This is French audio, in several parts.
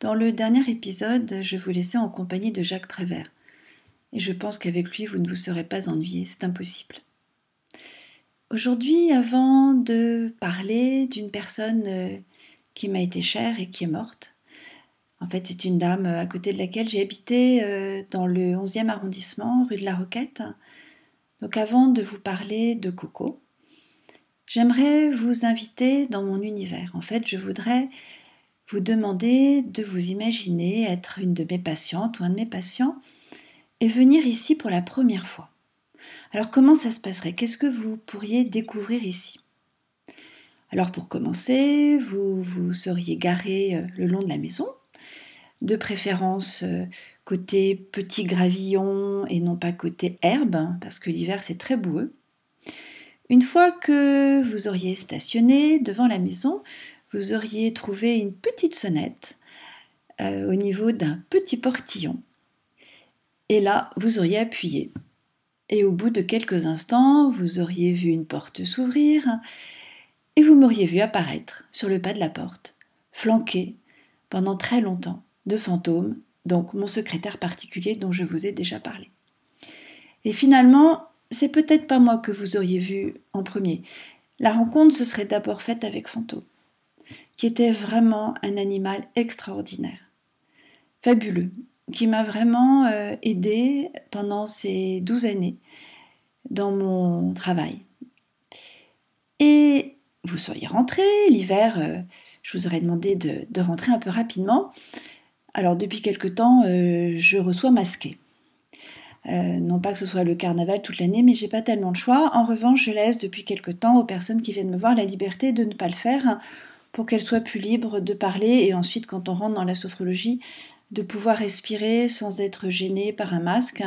dans le dernier épisode, je vous laissais en compagnie de Jacques Prévert. Et je pense qu'avec lui, vous ne vous serez pas ennuyé, c'est impossible. Aujourd'hui, avant de parler d'une personne euh, qui m'a été chère et qui est morte, en fait, c'est une dame à côté de laquelle j'ai habité euh, dans le 11e arrondissement, rue de la Roquette. Donc avant de vous parler de Coco, j'aimerais vous inviter dans mon univers. En fait, je voudrais vous demandez de vous imaginer être une de mes patientes ou un de mes patients et venir ici pour la première fois. Alors comment ça se passerait? Qu'est-ce que vous pourriez découvrir ici? Alors pour commencer, vous vous seriez garé euh, le long de la maison, de préférence euh, côté petit gravillon et non pas côté herbe, hein, parce que l'hiver c'est très boueux. Une fois que vous auriez stationné devant la maison, vous auriez trouvé une petite sonnette euh, au niveau d'un petit portillon. Et là, vous auriez appuyé. Et au bout de quelques instants, vous auriez vu une porte s'ouvrir et vous m'auriez vu apparaître sur le pas de la porte, flanqué pendant très longtemps de fantômes, donc mon secrétaire particulier dont je vous ai déjà parlé. Et finalement, c'est peut-être pas moi que vous auriez vu en premier. La rencontre se serait d'abord faite avec Fantôme qui était vraiment un animal extraordinaire, fabuleux, qui m'a vraiment euh, aidé pendant ces douze années dans mon travail. Et vous seriez rentré l'hiver, euh, je vous aurais demandé de, rentrer un peu rapidement. Alors depuis quelque temps, euh, je reçois masqué. non pas que ce soit le carnaval toute l'année, mais j'ai pas tellement de choix. En revanche, je laisse depuis quelque temps aux personnes qui viennent me voir la liberté de ne pas le faire pour qu'elle soit plus libre de parler et ensuite quand on rentre dans la sophrologie, de pouvoir respirer sans être gêné par un masque,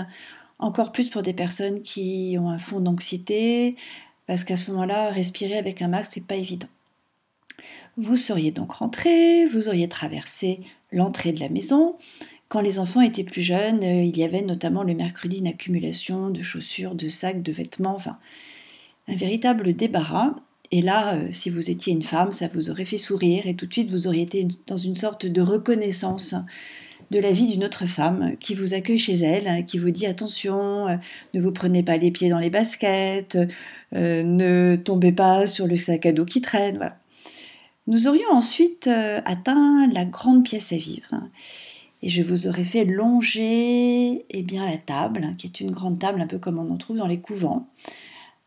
encore plus pour des personnes qui ont un fond d'anxiété, parce qu'à ce moment-là, respirer avec un masque, c'est pas évident. Vous seriez donc rentré, vous auriez traversé l'entrée de la maison. Quand les enfants étaient plus jeunes, euh, il y avait notamment le mercredi une accumulation de chaussures, de sacs, de vêtements, enfin un véritable débarras. Et là, euh, si vous étiez une femme, ça vous aurait fait sourire et tout de suite vous auriez été dans une sorte de reconnaissance de la vie d'une autre femme qui vous accueille chez elle, qui vous dit attention, euh, ne vous prenez pas les pieds dans les baskets, euh, ne tombez pas sur le sac à dos qui traîne. Voilà. Nous aurions ensuite atteint la grande pièce à vivre. Et je vous aurais fait longer eh bien, la table, qui est une grande table un peu comme on en trouve dans les couvents,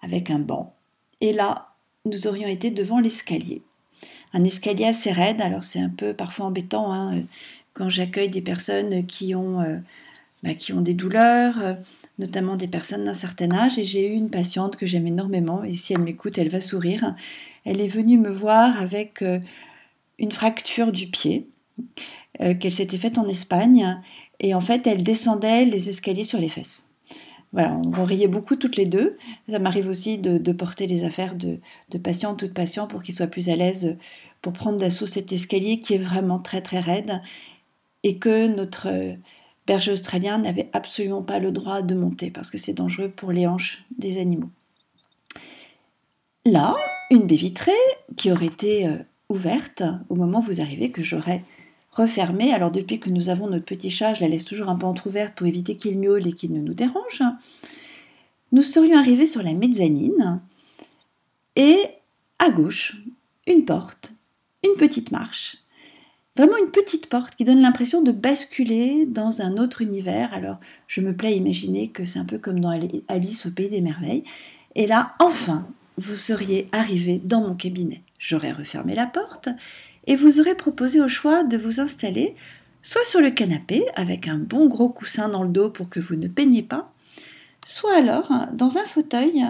avec un banc. Et là, nous aurions été devant l'escalier. Un escalier assez raide, alors c'est un peu parfois embêtant hein, quand j'accueille des personnes qui ont, euh, bah, qui ont des douleurs, euh, notamment des personnes d'un certain âge. Et j'ai eu une patiente que j'aime énormément, et si elle m'écoute, elle va sourire. Elle est venue me voir avec euh, une fracture du pied qu'elle s'était faite en Espagne, et en fait, elle descendait les escaliers sur les fesses. On, riait beaucoup toutes les deux. Ça m'arrive aussi de, porter les affaires de, de patients, toutes patients, pour qu'ils soient plus à l'aise pour prendre d'assaut cet escalier qui est vraiment très très raide et que notre berger australien n'avait absolument pas le droit de monter parce que c'est dangereux pour les hanches des animaux. Là, une baie vitrée qui aurait été euh, ouverte au moment où vous arrivez, que j'aurais refermée. Alors depuis que nous avons notre petit chat, je la laisse toujours un peu entr'ouverte pour éviter qu'il miaule et qu'il ne nous dérange. Nous serions arrivés sur la mezzanine et à gauche, une porte, une petite marche. Vraiment une petite porte qui donne l'impression de basculer dans un autre univers. Alors je me plais à imaginer que c'est un peu comme dans Alice au pays des merveilles. Et là, enfin, vous seriez arrivé dans mon cabinet. J'aurais refermé la porte et vous aurez proposé au choix de vous installer soit sur le canapé avec un bon gros coussin dans le dos pour que vous ne peignez pas, soit alors dans un fauteuil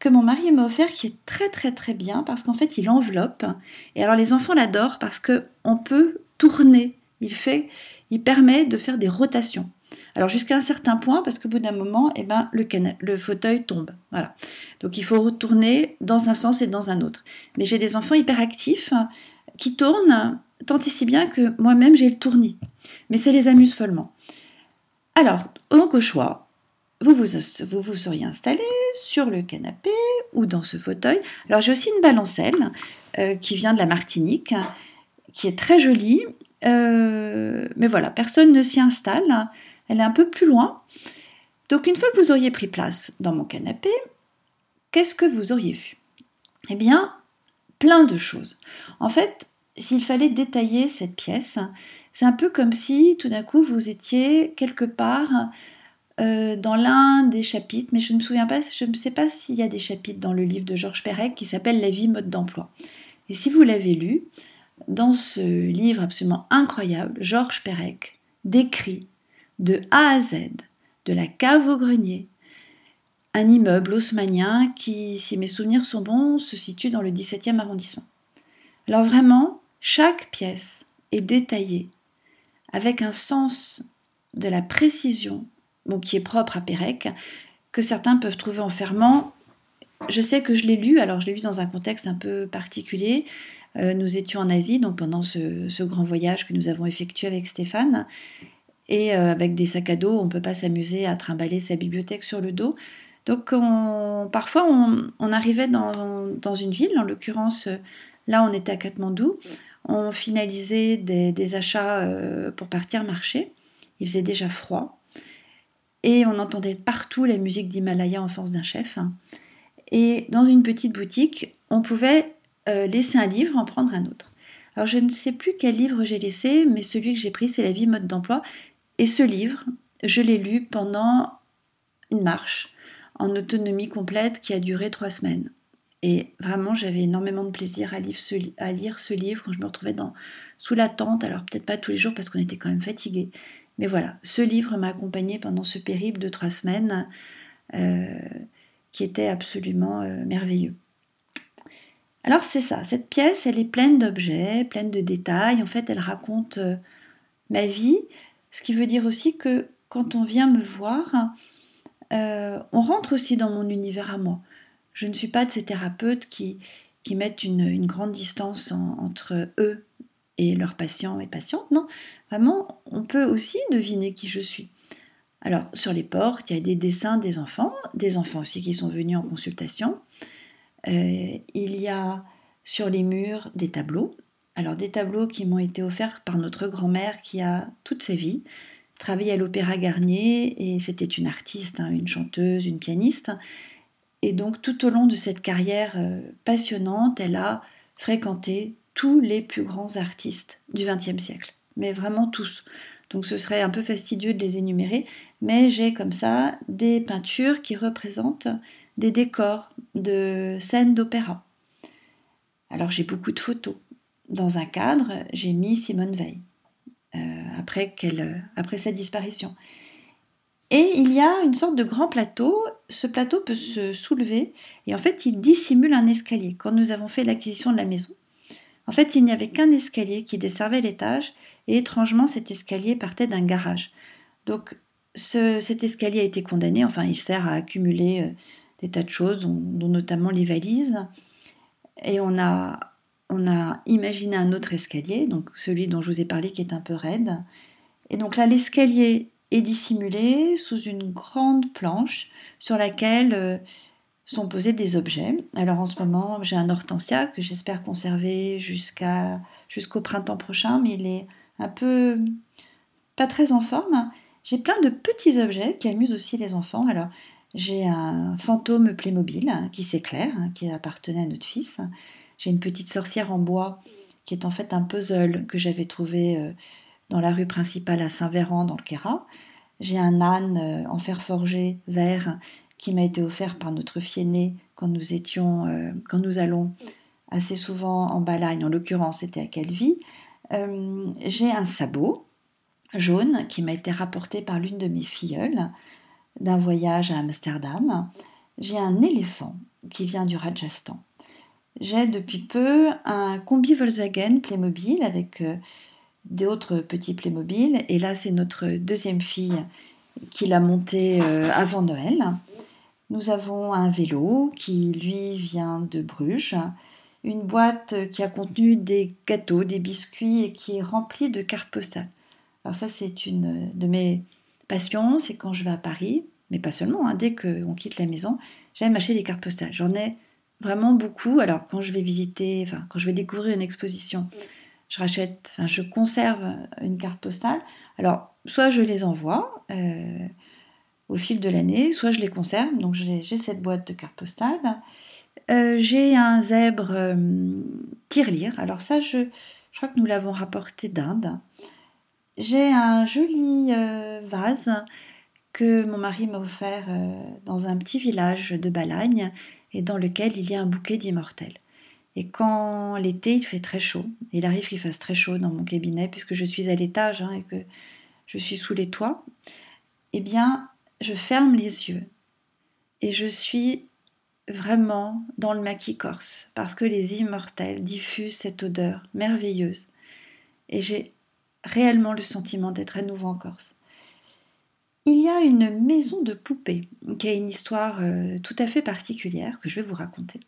que mon mari m'a offert qui est très très très bien parce qu'en fait il enveloppe et alors les enfants l'adorent parce que on peut tourner Il fait, il permet de faire des rotations. Alors jusqu'à un certain point, parce qu'au bout d'un moment, eh ben, le, fauteuil tombe. Voilà. Donc il faut retourner dans un sens et dans un autre. Mais j'ai des enfants hyperactifs qui tournent tant et bien que moi-même j'ai le tournis. Mais ça les amuse follement. Alors, au choix, vous vous, vous vous seriez installé sur le canapé ou dans ce fauteuil. Alors j'ai aussi une balancelle euh, qui vient de la Martinique, qui est très jolie. Euh, mais voilà, personne ne s'y installe. Elle est un peu plus loin. Donc une fois que vous auriez pris place dans mon canapé, qu'est-ce que vous auriez vu? Eh bien, plein de choses. En fait, s'il fallait détailler cette pièce, c'est un peu comme si tout d'un coup vous étiez quelque part euh, dans l'un des chapitres, mais je ne me souviens pas, je ne sais pas s'il y a des chapitres dans le livre de Georges Perec qui s'appelle La vie mode d'emploi. Et si vous l'avez lu, dans ce livre absolument incroyable, Georges Perec décrit de A à Z, de la cave au grenier, un immeuble haussmanien qui, si mes souvenirs sont bons, se situe dans le 17e arrondissement. Alors vraiment, chaque pièce est détaillée avec un sens de la précision, qui est propre à Pérec, que certains peuvent trouver enfermant. Je sais que je l'ai lu, alors je l'ai lu dans un contexte un peu particulier. Euh, nous étions en Asie, donc pendant ce, grand voyage que nous avons effectué avec Stéphane, et euh, avec des sacs à dos, on ne peut pas s'amuser à trimballer sa bibliothèque sur le dos. Donc parfois, on, arrivait dans, une ville, en l'occurrence, là on était à Katmandou, on finalisait des, achats euh, pour partir marcher, il faisait déjà froid, et on entendait partout la musique d'Himalaya en force d'un chef. Et dans une petite boutique, on pouvait euh, laisser un livre, en prendre un autre. Alors je ne sais plus quel livre j'ai laissé, mais celui que j'ai pris, c'est La vie mode d'emploi. Et ce livre, je l'ai lu pendant une marche en autonomie complète qui a duré trois semaines. Et vraiment, j'avais énormément de plaisir à lire, ce, livre quand je me retrouvais dans, sous la tente. Alors peut-être pas tous les jours parce qu'on était quand même fatigué. Mais voilà, ce livre m'a accompagné pendant ce périple de trois semaines euh, qui était absolument euh, merveilleux. Alors c'est ça, cette pièce, elle est pleine d'objets, pleine de détails. En fait, elle raconte euh, ma vie, ce qui veut dire aussi que quand on vient me voir, euh, on rentre aussi dans mon univers à moi. Je ne suis pas de ces thérapeutes qui, mettent une, grande distance entre eux et leurs patients et patientes. Non, vraiment, on peut aussi deviner qui je suis. Alors, sur les portes, il y a des dessins des enfants, des enfants aussi qui sont venus en consultation. Euh, il y a sur les murs des tableaux. Alors, des tableaux qui m'ont été offerts par notre grand-mère qui a toute sa vie travaillé à l'Opéra Garnier et c'était une artiste, hein, une chanteuse, une pianiste. Et donc tout au long de cette carrière euh, passionnante, elle a fréquenté tous les plus grands artistes du XXe siècle, mais vraiment tous. Donc ce serait un peu fastidieux de les énumérer, mais j'ai comme ça des peintures qui représentent des décors de scènes d'opéra. Alors j'ai beaucoup de photos. Dans un cadre, j'ai mis Simone Veil. Euh, après, euh, après sa disparition. Et il y a une sorte de grand plateau. Ce plateau peut se soulever et en fait, il dissimule un escalier. Quand nous avons fait l'acquisition de la maison, en fait, il n'y avait qu'un escalier qui desservait l'étage et étrangement, cet escalier partait d'un garage. Donc, cet escalier a été condamné. Enfin, il sert à accumuler euh, des tas de choses, dont notamment les valises. Et on a on a imaginé un autre escalier, donc celui dont je vous ai parlé qui est un peu raide. Et donc là, l'escalier est dissimulé sous une grande planche sur laquelle euh, sont posés des objets. Alors en ce moment, j'ai un hortensia que j'espère conserver jusqu'à, jusqu'au printemps prochain, mais il est un peu pas très en forme. J'ai plein de petits objets qui amusent aussi les enfants. Alors j'ai un fantôme Playmobil hein, qui s'éclaire, hein, qui appartenait à notre fils. J'ai une petite sorcière en bois qui est en fait un puzzle que j'avais trouvé euh, dans la rue principale à Saint-Véran dans le Quéra. J'ai un âne euh, en fer forgé vert qui m'a été offert par notre fiancé quand nous euh, quand nous allons assez souvent en Balagne, en l'occurrence c'était à Calvi. J'ai un sabot jaune qui m'a été rapporté par l'une de mes filleules d'un voyage à Amsterdam. J'ai un éléphant qui vient du Rajasthan. J'ai depuis peu un combi Volkswagen Playmobil avec euh, d'autres petits Playmobil. Et là, c'est notre deuxième fille qui l'a monté euh, avant Noël. Nous avons un vélo qui, lui, vient de Bruges. Une boîte qui a contenu des gâteaux, des biscuits et qui est remplie de cartes postales. Alors ça, c'est une de mes passions, c'est quand je vais à Paris, mais pas seulement, hein, dès qu'on quitte la maison, j'aime acheter des cartes postales. J'en ai vraiment beaucoup. Alors quand je vais visiter, enfin quand je vais découvrir une exposition, je rachète, enfin je conserve une carte postale. Alors soit je les envoie euh, au fil de l'année, soit je les conserve. Donc j'ai cette boîte de cartes postales. Euh, j'ai un zèbre euh, tirelire. Alors ça, je, je, crois que nous l'avons rapporté d'Inde. J'ai un joli vase que mon mari m'a offert dans un petit village de Balagne et dans lequel il y a un bouquet d'immortels. Et quand l'été, il fait très chaud, il arrive qu'il fasse très chaud dans mon cabinet, puisque je suis à l'étage hein, et que je suis sous les toits, eh bien, je ferme les yeux et je suis vraiment dans le maquis corse, parce que les immortels diffusent cette odeur merveilleuse. Et j'ai réellement le sentiment d'être à nouveau en Corse. Il y a une maison de poupées qui a une histoire euh, tout à fait particulière que je vais vous raconter.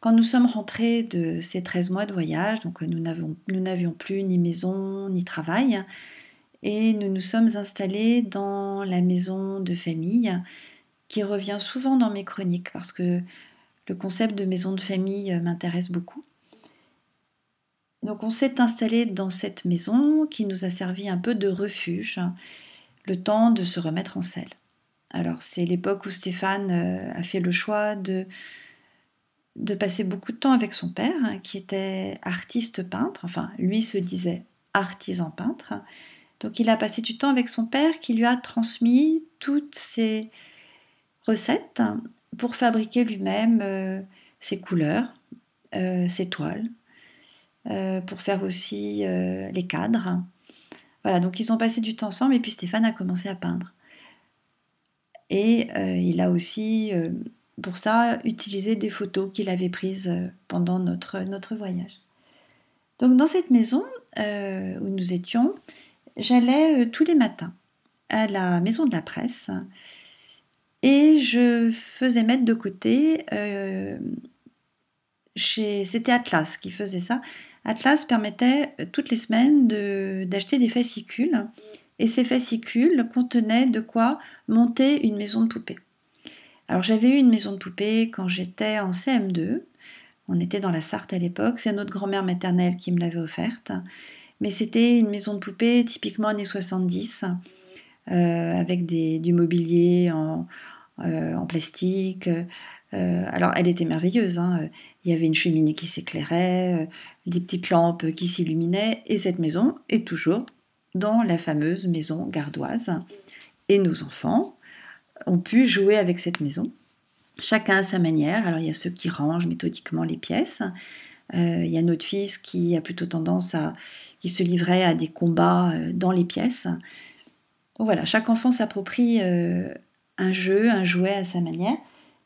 Quand nous sommes rentrés de ces 13 mois de voyage, donc nous n'avions plus ni maison ni travail, et nous nous sommes installés dans la maison de famille qui revient souvent dans mes chroniques parce que le concept de maison de famille m'intéresse beaucoup. Donc on s'est installé dans cette maison qui nous a servi un peu de refuge le temps de se remettre en selle. Alors c'est l'époque où Stéphane euh, a fait le choix de, de passer beaucoup de temps avec son père, hein, qui était artiste peintre, enfin lui se disait artisan peintre. Donc il a passé du temps avec son père qui lui a transmis toutes ses recettes pour fabriquer lui-même euh, ses couleurs, euh, ses toiles, pour faire aussi les cadres. Voilà, donc ils ont passé du temps ensemble et puis Stéphane a commencé à peindre. Et euh, il a aussi, euh, pour ça, utilisé des photos qu'il avait prises euh, pendant notre, notre voyage. Donc dans cette maison où nous étions, j'allais tous les matins à la maison de la presse et je faisais mettre de côté, c'était Atlas qui faisait ça, Atlas permettait euh, toutes les semaines d'acheter des fascicules et ces fascicules contenaient de quoi monter une maison de poupée. Alors j'avais eu une maison de poupée quand j'étais en CM2. On était dans la Sarthe à l'époque. C'est notre grand-mère maternelle qui me l'avait offerte. Mais c'était une maison de poupée typiquement années 70, euh, avec du mobilier en, euh, en plastique, euh, alors, elle était merveilleuse. Hein. Il y avait une cheminée qui s'éclairait, euh, des petites lampes qui s'illuminaient, et cette maison est toujours dans la fameuse maison gardoise. Et nos enfants ont pu jouer avec cette maison, chacun à sa manière. Alors, il y a ceux qui rangent méthodiquement les pièces. Euh, il y a notre fils qui a plutôt tendance à, qui se livrait à des combats dans les pièces. Voilà, chaque enfant s'approprie un jeu, un jouet à sa manière.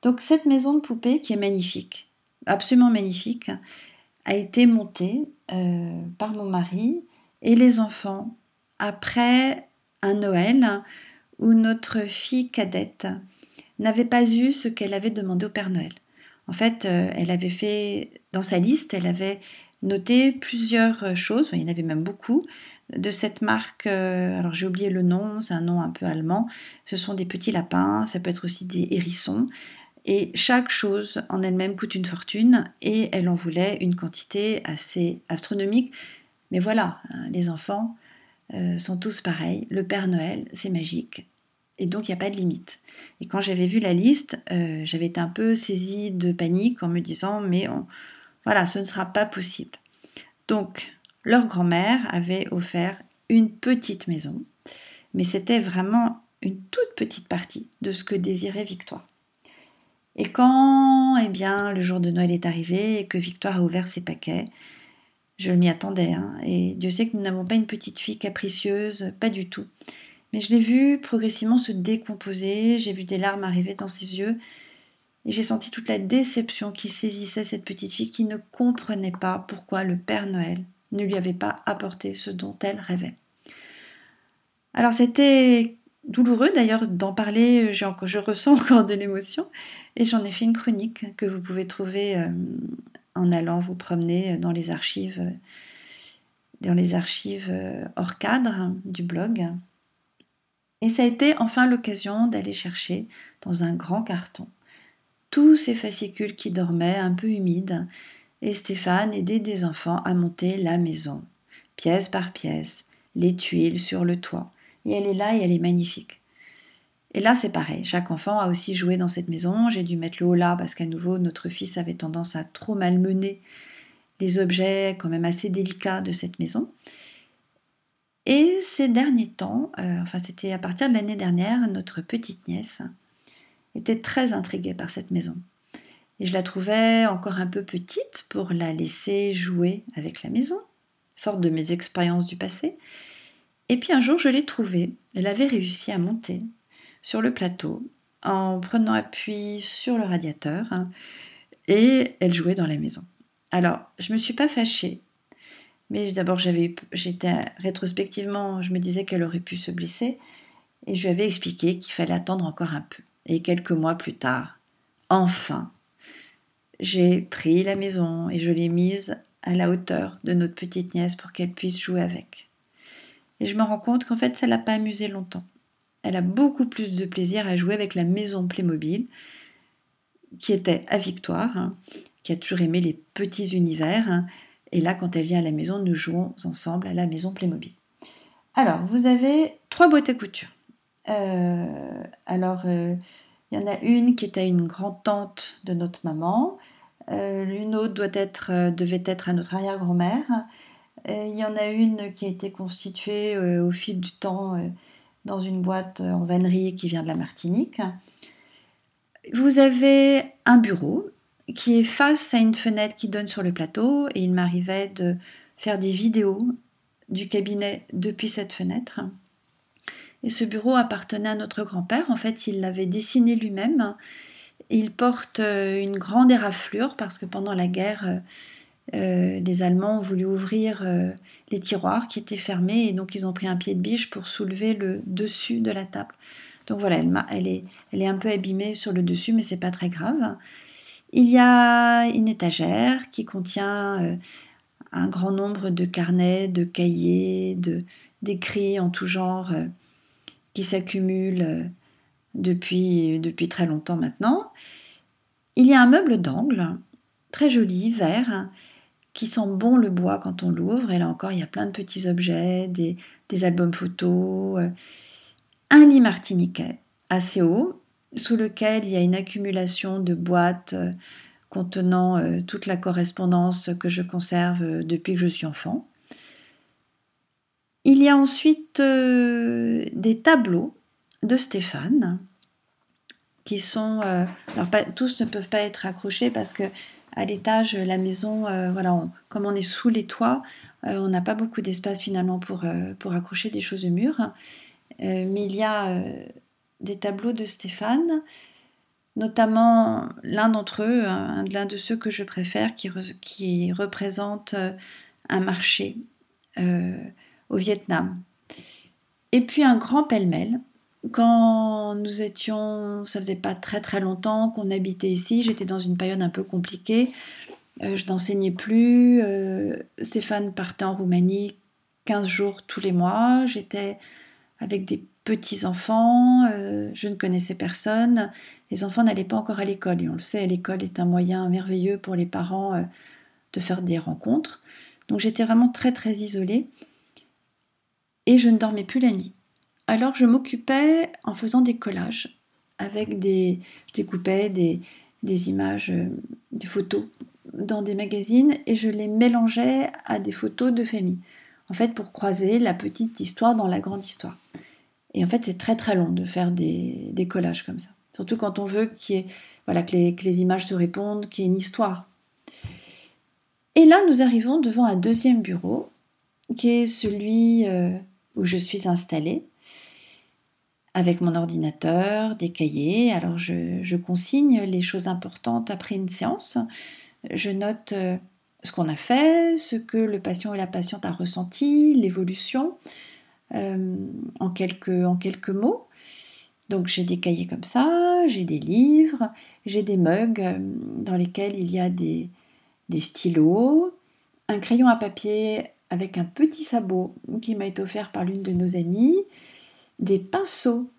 Donc cette maison de poupée qui est magnifique, absolument magnifique, a été montée euh, par mon mari et les enfants après un Noël où notre fille cadette n'avait pas eu ce qu'elle avait demandé au Père Noël. En fait, euh, elle avait fait, dans sa liste, elle avait noté plusieurs choses, il y en avait même beaucoup, de cette marque, euh, alors j'ai oublié le nom, c'est un nom un peu allemand, ce sont des petits lapins, ça peut être aussi des hérissons, et chaque chose en elle-même coûte une fortune et elle en voulait une quantité assez astronomique. Mais voilà, hein, les enfants euh, sont tous pareils. Le Père Noël, c'est magique. Et donc, il n'y a pas de limite. Et quand j'avais vu la liste, euh, j'avais été un peu saisie de panique en me disant, mais voilà, ce ne sera pas possible. Donc, leur grand-mère avait offert une petite maison, mais c'était vraiment une toute petite partie de ce que désirait Victoire. Et quand eh bien, le jour de Noël est arrivé et que Victoire a ouvert ses paquets, je m'y attendais. Hein, et Dieu sait que nous n'avons pas une petite fille capricieuse, pas du tout. Mais je l'ai vue progressivement se décomposer, j'ai vu des larmes arriver dans ses yeux, et j'ai senti toute la déception qui saisissait cette petite fille qui ne comprenait pas pourquoi le Père Noël ne lui avait pas apporté ce dont elle rêvait. Alors c'était douloureux d'ailleurs d'en parler, je ressens encore de l'émotion, et j'en ai fait une chronique que vous pouvez trouver euh, en allant vous promener dans les archives, dans les archives euh, hors cadre du blog. Et ça a été enfin l'occasion d'aller chercher dans un grand carton tous ces fascicules qui dormaient un peu humides, et Stéphane aidait des enfants à monter la maison, pièce par pièce, les tuiles sur le toit. Et elle est là et elle est magnifique. Et là, c'est pareil. Chaque enfant a aussi joué dans cette maison. J'ai dû mettre le haut là parce qu'à nouveau, notre fils avait tendance à trop malmener les objets quand même assez délicats de cette maison. Et ces derniers temps, euh, enfin c'était à partir de l'année dernière, notre petite nièce était très intriguée par cette maison. Et je la trouvais encore un peu petite pour la laisser jouer avec la maison, forte de mes expériences du passé. Et puis un jour, je l'ai trouvée. Elle avait réussi à monter sur le plateau en prenant appui sur le radiateur hein, et elle jouait dans la maison. Alors, je me suis pas fâchée, mais d'abord j'étais rétrospectivement, je me disais qu'elle aurait pu se blesser et je lui avais expliqué qu'il fallait attendre encore un peu. Et quelques mois plus tard, enfin, j'ai pris la maison et je l'ai mise à la hauteur de notre petite nièce pour qu'elle puisse jouer avec. Et je me rends compte qu'en fait, ça l'a pas amusée longtemps elle a beaucoup plus de plaisir à jouer avec la maison Playmobil, qui était à Victoire, hein, qui a toujours aimé les petits univers. Hein. et là, quand elle vient à la maison, nous jouons ensemble à la maison Playmobil. Alors, vous avez trois boîtes à couture. Euh, alors, euh, il y en a une qui était une grande-tante de notre maman. Euh, une autre doit être, devait être à notre arrière-grand-mère. Il y en a une qui a été constituée au fil du temps dans une boîte en vannerie qui vient de la Martinique. Vous avez un bureau qui est face à une fenêtre qui donne sur le plateau et il m'arrivait de faire des vidéos du cabinet depuis cette fenêtre. Et ce bureau appartenait à notre grand-père. En fait, il l'avait dessiné lui-même. Il porte une grande éraflure parce que pendant la guerre, euh, les Allemands ont voulu ouvrir euh, les tiroirs qui étaient fermés et donc ils ont pris un pied de biche pour soulever le dessus de la table. Donc voilà, elle, est, elle est un peu abîmée sur le dessus, mais c'est pas très grave. Il y a une étagère qui contient euh, un grand nombre de carnets, de cahiers, de d'écrits en tout genre qui s'accumulent depuis, depuis très longtemps maintenant. Il y a un meuble d'angle, très joli, vert, qui sent bon le bois quand on l'ouvre. Et là encore, il y a plein de petits objets, des, albums photos, euh, un lit martiniquais assez haut, sous lequel il y a une accumulation de boîtes euh, contenant euh, toute la correspondance que je conserve depuis que je suis enfant. Il y a ensuite des tableaux de Stéphane qui sont alors tous ne peuvent pas être accrochés parce que à l'étage, la maison, euh, voilà, comme on est sous les toits, euh, on n'a pas beaucoup d'espace finalement pour, euh, pour accrocher des choses au mur. mais il y a des tableaux de Stéphane, notamment l'un d'entre eux, l'un de ceux que je préfère, qui, qui représente un marché au Vietnam. Et puis un grand pêle-mêle quand nous étions, ça faisait pas très très longtemps qu'on habitait ici, j'étais dans une période un peu compliquée. Euh, je n'enseignais plus. Euh, Stéphane partait en Roumanie 15 jours tous les mois. J'étais avec des petits-enfants. Euh, je ne connaissais personne. Les enfants n'allaient pas encore à l'école. Et on le sait, l'école est un moyen merveilleux pour les parents de faire des rencontres. Donc j'étais vraiment très très isolée. Et je ne dormais plus la nuit. Alors je m'occupais en faisant des collages avec des. Je découpais des, images, euh, des photos dans des magazines et je les mélangeais à des photos de famille. En fait, pour croiser la petite histoire dans la grande histoire. Et en fait, c'est très très long de faire des, collages comme ça. Surtout quand on veut voilà, que, les, que les images se répondent, qu'il y ait une histoire. Et là, nous arrivons devant un deuxième bureau, qui est celui euh, où je suis installée avec mon ordinateur, des cahiers. Alors je, consigne les choses importantes après une séance. Je note euh, ce qu'on a fait, ce que le patient et la patiente a ressenti, l'évolution, en, quelques, en quelques mots. Donc j'ai des cahiers comme ça, j'ai des livres, j'ai des mugs dans lesquels il y a des stylos, un crayon à papier avec un petit sabot qui m'a été offert par l'une de nos amies, des pinceaux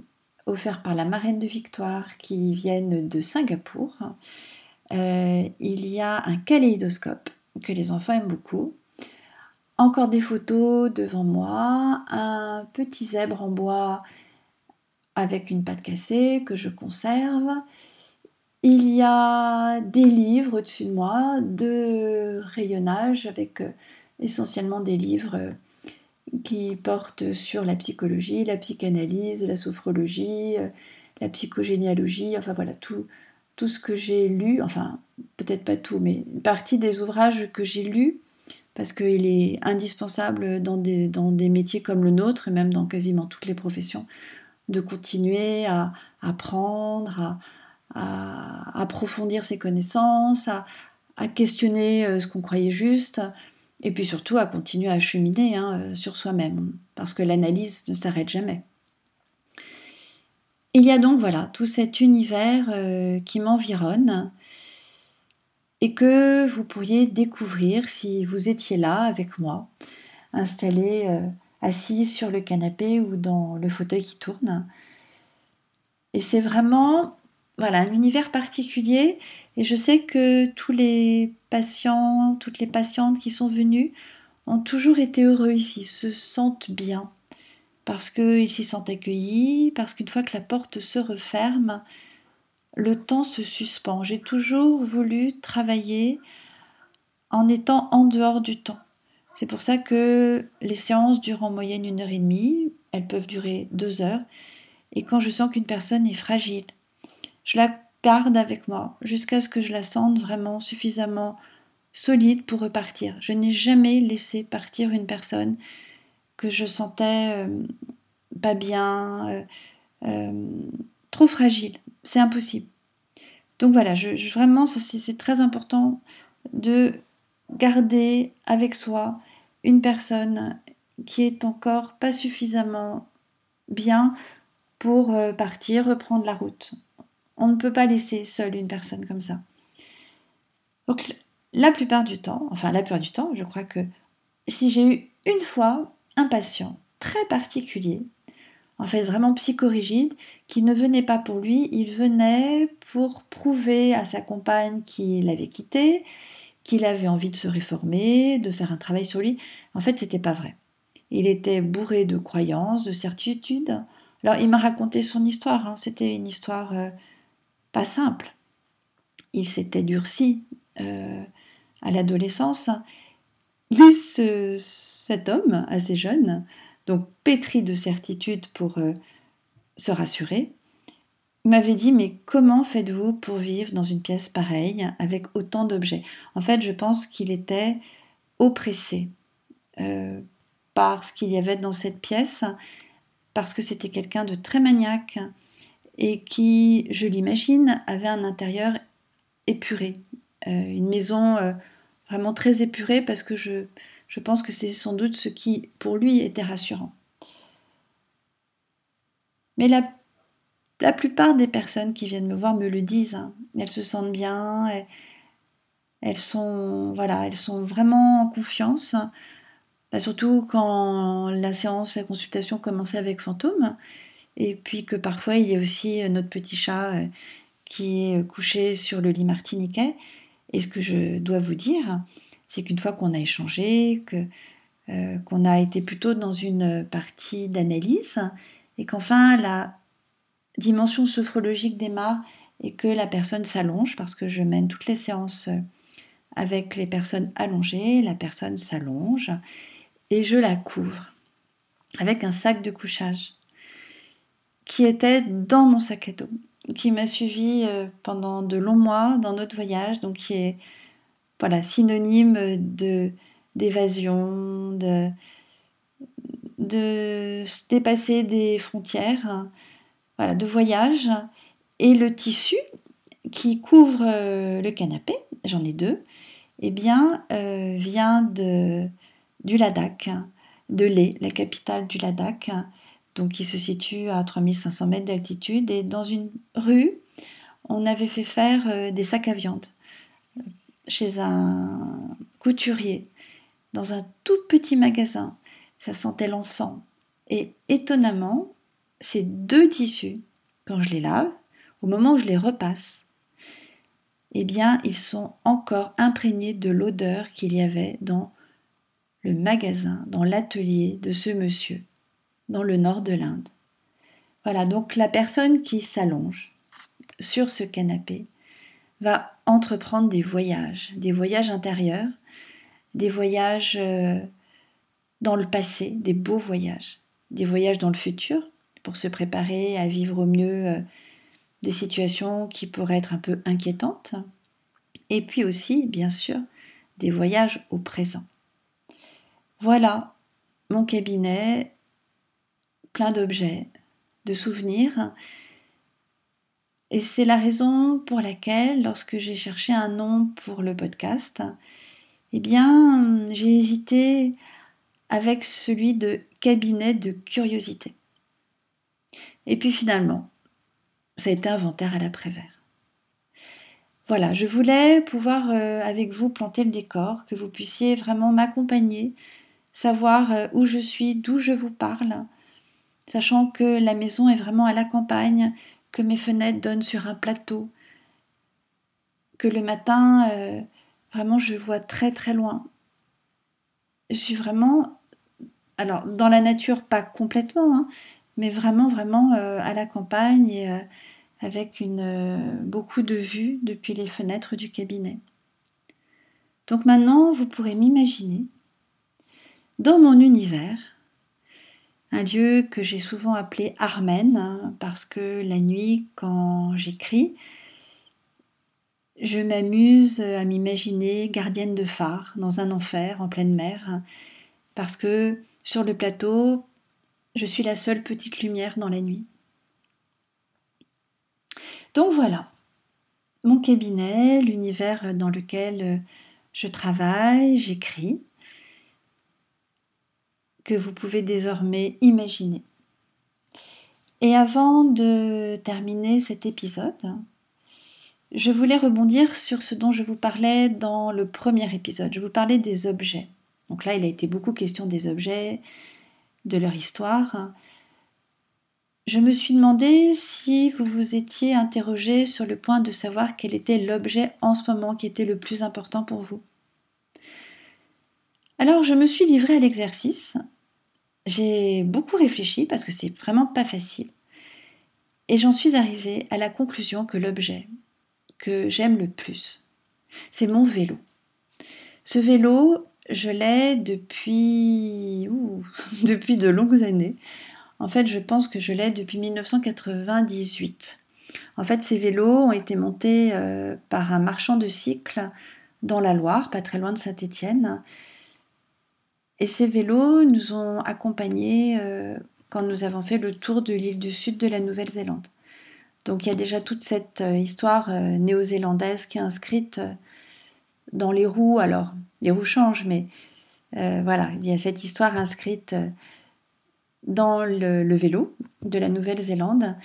offerts par la marraine de Victoire qui viennent de Singapour. Euh, il y a un kaléidoscope que les enfants aiment beaucoup. Encore des photos devant moi, un petit zèbre en bois avec une patte cassée que je conserve. Il y a des livres au-dessus de moi de rayonnage avec euh, essentiellement des livres qui portent sur la psychologie, la psychanalyse, la sophrologie, euh, la psychogénéalogie, enfin voilà, tout, tout ce que j'ai lu, enfin peut-être pas tout, mais une partie des ouvrages que j'ai lus, parce qu'il est indispensable dans des, dans des métiers comme le nôtre, et même dans quasiment toutes les professions, de continuer à apprendre, à, approfondir ses connaissances, à, à questionner euh, ce qu'on croyait juste, et puis surtout à continuer à cheminer hein, euh, sur soi-même, parce que l'analyse ne s'arrête jamais. Il y a donc voilà tout cet univers euh, qui m'environne et que vous pourriez découvrir si vous étiez là avec moi, installé, euh, assis sur le canapé ou dans le fauteuil qui tourne. Et c'est vraiment voilà, un univers particulier. Et je sais que tous les patients, toutes les patientes qui sont venues ont toujours été heureux ici, se sentent bien, parce qu'ils s'y sentent accueillis, parce qu'une fois que la porte se referme, le temps se suspend. J'ai toujours voulu travailler en étant en dehors du temps. C'est pour ça que les séances durent en moyenne une heure et demie, elles peuvent durer deux heures, et quand je sens qu'une personne est fragile, je la garde avec moi jusqu'à ce que je la sente vraiment suffisamment solide pour repartir. Je n'ai jamais laissé partir une personne que je sentais euh, pas bien, euh, euh, trop fragile. C'est impossible. Donc voilà, vraiment, c'est très important de garder avec soi une personne qui est encore pas suffisamment bien pour partir, reprendre la route. On ne peut pas laisser seule une personne comme ça. Donc la plupart du temps, enfin la plupart du temps, je crois que si j'ai eu une fois un patient très particulier, en fait vraiment psychorigide, qui ne venait pas pour lui, il venait pour prouver à sa compagne qu'il avait quitté, qu'il avait envie de se réformer, de faire un travail sur lui. En fait, c'était pas vrai. Il était bourré de croyances, de certitudes. Alors, il m'a raconté son histoire. Hein. C'était une histoire euh, simple. Il s'était durci euh, à l'adolescence. Et ce, cet homme, assez jeune, donc pétri de certitude pour euh, se rassurer, m'avait dit mais comment faites-vous pour vivre dans une pièce pareille avec autant d'objets? En fait, je pense qu'il était oppressé euh, par ce qu'il y avait dans cette pièce, parce que c'était quelqu'un de très maniaque, et qui, je l'imagine, avait un intérieur épuré. Euh, une maison euh, vraiment très épurée parce que je, pense que c'est sans doute ce qui, pour lui, était rassurant. Mais la, la plupart des personnes qui viennent me voir me le disent. Hein. Elles se sentent bien, elles, sont, voilà, elles sont vraiment en confiance. Bah, surtout quand la séance, la consultation commençait avec fantôme. Et puis que parfois il y a aussi euh, notre petit chat euh, qui est couché sur le lit martiniquais. Et ce que je dois vous dire, c'est qu'une fois qu'on a échangé, que euh, qu'on a été plutôt dans une partie d'analyse, et qu'enfin la dimension sophrologique démarre et que la personne s'allonge, parce que je mène toutes les séances avec les personnes allongées, la personne s'allonge et je la couvre avec un sac de couchage qui était dans mon sac à dos, qui m'a suivi euh, pendant de longs mois dans notre voyage, donc qui est voilà synonyme de d'évasion, de dépasser des frontières, voilà, de voyage. Et le tissu qui couvre euh, le canapé, j'en ai deux, eh bien, euh, vient de, du Ladakh, de Leh, la capitale du Ladakh, qui se situe à 3500 mètres d'altitude. Et dans une rue, on avait fait faire euh, des sacs à viande chez un couturier, dans un tout petit magasin. Ça sentait l'encens. Et étonnamment, ces deux tissus, quand je les lave, au moment où je les repasse, eh bien, ils sont encore imprégnés de l'odeur qu'il y avait dans le magasin, dans l'atelier de ce monsieur, dans le nord de l'Inde. Voilà, donc la personne qui s'allonge sur ce canapé va entreprendre des voyages, des voyages intérieurs, des voyages euh, dans le passé, des beaux voyages, des voyages dans le futur pour se préparer à vivre au mieux euh, des situations qui pourraient être un peu inquiétantes, et puis aussi, bien sûr, des voyages au présent. Voilà mon cabinet plein d'objets, de souvenirs. Et c'est la raison pour laquelle, lorsque j'ai cherché un nom pour le podcast, eh bien, j'ai hésité avec celui de cabinet de curiosité. Et puis finalement, ça a été inventaire à l'après-vert. Voilà, je voulais pouvoir euh, avec vous planter le décor, que vous puissiez vraiment m'accompagner, savoir euh, où je suis, d'où je vous parle, sachant que la maison est vraiment à la campagne, que mes fenêtres donnent sur un plateau, que le matin, euh, vraiment, je vois très très loin. Je suis vraiment, alors dans la nature, pas complètement, hein, mais vraiment, vraiment euh, à la campagne et euh, avec beaucoup de vues depuis les fenêtres du cabinet. Donc maintenant, vous pourrez m'imaginer dans mon univers, un lieu que j'ai souvent appelé Armen, hein, parce que la nuit, quand j'écris, je m'amuse à m'imaginer gardienne de phare dans un enfer en pleine mer, hein, parce que sur le plateau, je suis la seule petite lumière dans la nuit. Donc voilà, mon cabinet, l'univers dans lequel je travaille, j'écris, que vous pouvez désormais imaginer. Et avant de terminer cet épisode, je voulais rebondir sur ce dont je vous parlais dans le premier épisode. Je vous parlais des objets. Donc là, il a été beaucoup question des objets, de leur histoire, je me suis demandé si vous vous étiez interrogé sur le point de savoir quel était l'objet en ce moment qui était le plus important pour vous. Alors je me suis livrée à l'exercice. J'ai beaucoup réfléchi parce que c'est vraiment pas facile. Et j'en suis arrivée à la conclusion que l'objet que j'aime le plus, c'est mon vélo. Ce vélo, je l'ai depuis, depuis de longues années. En fait, je pense que je l'ai depuis 1998. En fait, ces vélos ont été montés euh, par un marchand de cycles dans la Loire, pas très loin de Saint-Étienne. Et ces vélos nous ont accompagnés euh, quand nous avons fait le tour de l'île du sud de la Nouvelle-Zélande. Donc il y a déjà toute cette euh, histoire néo-zélandaise qui est inscrite dans les roues. Alors, les roues changent, mais euh, voilà, il y a cette histoire inscrite euh, dans le, vélo de la Nouvelle-Zélande.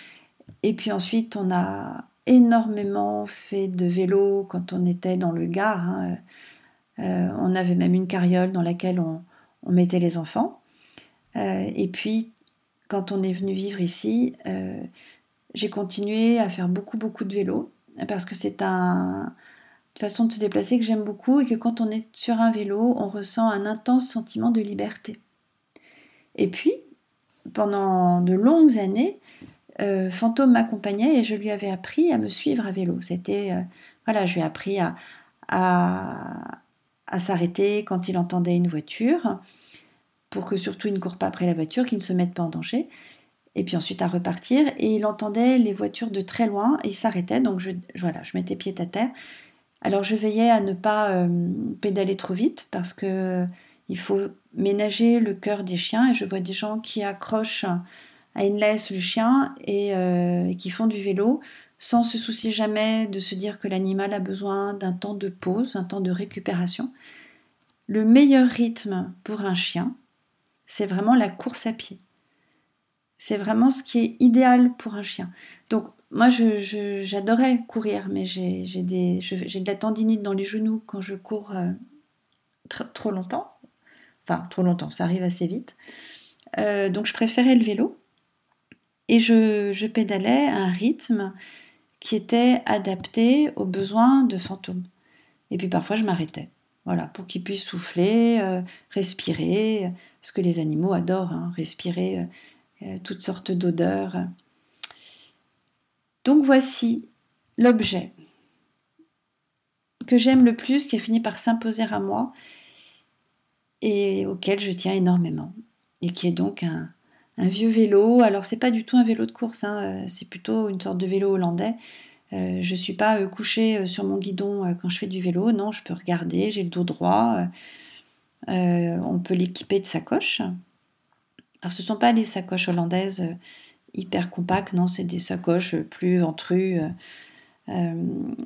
Et puis ensuite, on a énormément fait de vélo quand on était dans le Gard. Hein. Euh, on avait même une carriole dans laquelle on, mettait les enfants. et puis, quand on est venu vivre ici, j'ai continué à faire beaucoup, beaucoup de vélo parce que c'est un, façon de se déplacer que j'aime beaucoup et que quand on est sur un vélo, on ressent un intense sentiment de liberté. Et puis, pendant de longues années, euh, Fantôme m'accompagnait et je lui avais appris à me suivre à vélo. C'était, euh, voilà, je lui ai appris à, à, à s'arrêter quand il entendait une voiture, pour que surtout il ne court pas après la voiture, qu'il ne se mette pas en danger. Et puis ensuite à repartir. Et il entendait les voitures de très loin et s'arrêtait. Donc je, voilà, je mettais pied à terre alors je veillais à ne pas euh, pédaler trop vite parce que il faut ménager le cœur des chiens et je vois des gens qui accrochent à une laisse le chien et, euh, qui font du vélo sans se soucier jamais de se dire que l'animal a besoin d'un temps de pause, un temps de récupération. Le meilleur rythme pour un chien, c'est vraiment la course à pied. C'est vraiment ce qui est idéal pour un chien. Donc moi, j'adorais courir, mais j'ai de la tendinite dans les genoux quand je cours euh, trop longtemps. Enfin, trop longtemps, ça arrive assez vite. Euh, donc je préférais le vélo. Et je, pédalais à un rythme qui était adapté aux besoins de fantômes. Et puis parfois je m'arrêtais, voilà, pour qu'ils puissent souffler, euh, respirer, ce que les animaux adorent, hein, respirer euh, toutes sortes d'odeurs. Donc voici l'objet que j'aime le plus, qui a fini par s'imposer à moi et auquel je tiens énormément, et qui est donc un, vieux vélo. Alors c'est pas du tout un vélo de course, hein, euh, c'est plutôt une sorte de vélo hollandais. Euh, je ne suis pas couchée sur mon guidon quand je fais du vélo, non, je peux regarder, j'ai le dos droit. on peut l'équiper de sacoches. Alors ce ne sont pas des sacoches hollandaises euh, hyper compactes, non, c'est des sacoches plus ventrues, euh, euh,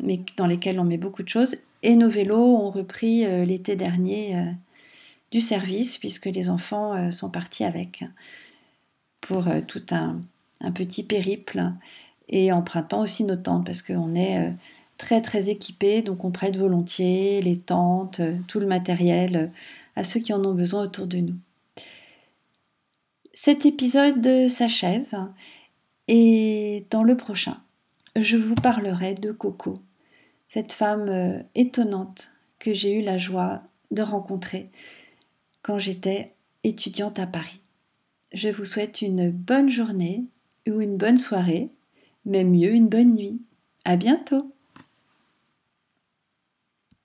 mais dans lesquelles on met beaucoup de choses. Et nos vélos ont repris l'été dernier du service, puisque les enfants sont partis avec pour tout un, petit périple et empruntant aussi nos tentes, parce qu'on est très très équipés, donc on prête volontiers les tentes, tout le matériel à ceux qui en ont besoin autour de nous. Cet épisode s'achève et dans le prochain, je vous parlerai de Coco, cette femme euh, étonnante que j'ai eu la joie de rencontrer quand j'étais étudiante à Paris. Je vous souhaite une bonne journée ou une bonne soirée, mais mieux une bonne nuit. À bientôt!